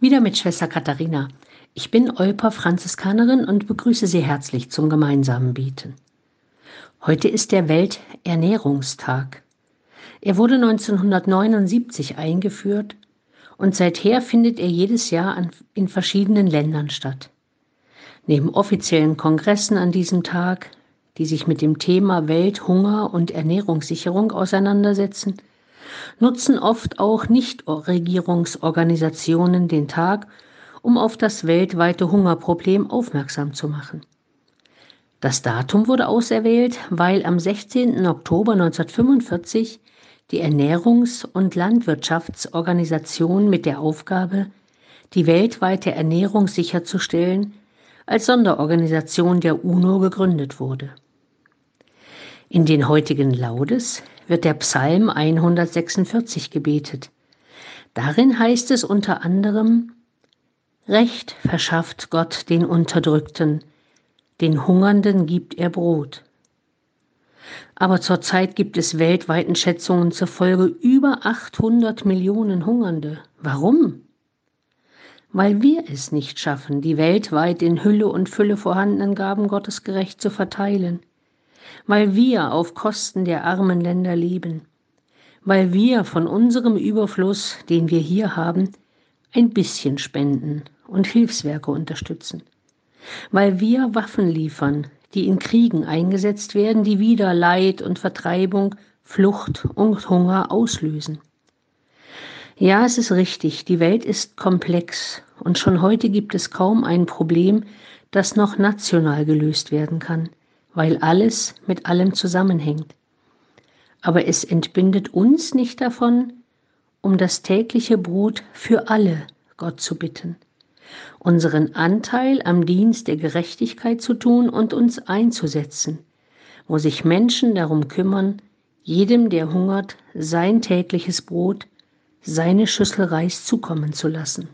Wieder mit Schwester Katharina. Ich bin Olper Franziskanerin und begrüße Sie herzlich zum gemeinsamen Beten. Heute ist der Welternährungstag. Er wurde 1979 eingeführt und seither findet er jedes Jahr in verschiedenen Ländern statt. Neben offiziellen Kongressen an diesem Tag, die sich mit dem Thema Welthunger und Ernährungssicherung auseinandersetzen, nutzen oft auch Nichtregierungsorganisationen den Tag, um auf das weltweite Hungerproblem aufmerksam zu machen. Das Datum wurde auserwählt, weil am 16. Oktober 1945 die Ernährungs- und Landwirtschaftsorganisation mit der Aufgabe, die weltweite Ernährung sicherzustellen, als Sonderorganisation der UNO gegründet wurde. In den heutigen Laudes wird der Psalm 146 gebetet. Darin heißt es unter anderem, Recht verschafft Gott den Unterdrückten, den Hungernden gibt er Brot. Aber zurzeit gibt es weltweiten Schätzungen zufolge über 800 Millionen Hungernde. Warum? Weil wir es nicht schaffen, die weltweit in Hülle und Fülle vorhandenen Gaben Gottes gerecht zu verteilen weil wir auf Kosten der armen Länder leben, weil wir von unserem Überfluss, den wir hier haben, ein bisschen spenden und Hilfswerke unterstützen, weil wir Waffen liefern, die in Kriegen eingesetzt werden, die wieder Leid und Vertreibung, Flucht und Hunger auslösen. Ja, es ist richtig, die Welt ist komplex und schon heute gibt es kaum ein Problem, das noch national gelöst werden kann weil alles mit allem zusammenhängt. Aber es entbindet uns nicht davon, um das tägliche Brot für alle Gott zu bitten, unseren Anteil am Dienst der Gerechtigkeit zu tun und uns einzusetzen, wo sich Menschen darum kümmern, jedem, der hungert, sein tägliches Brot, seine Schüssel Reis zukommen zu lassen.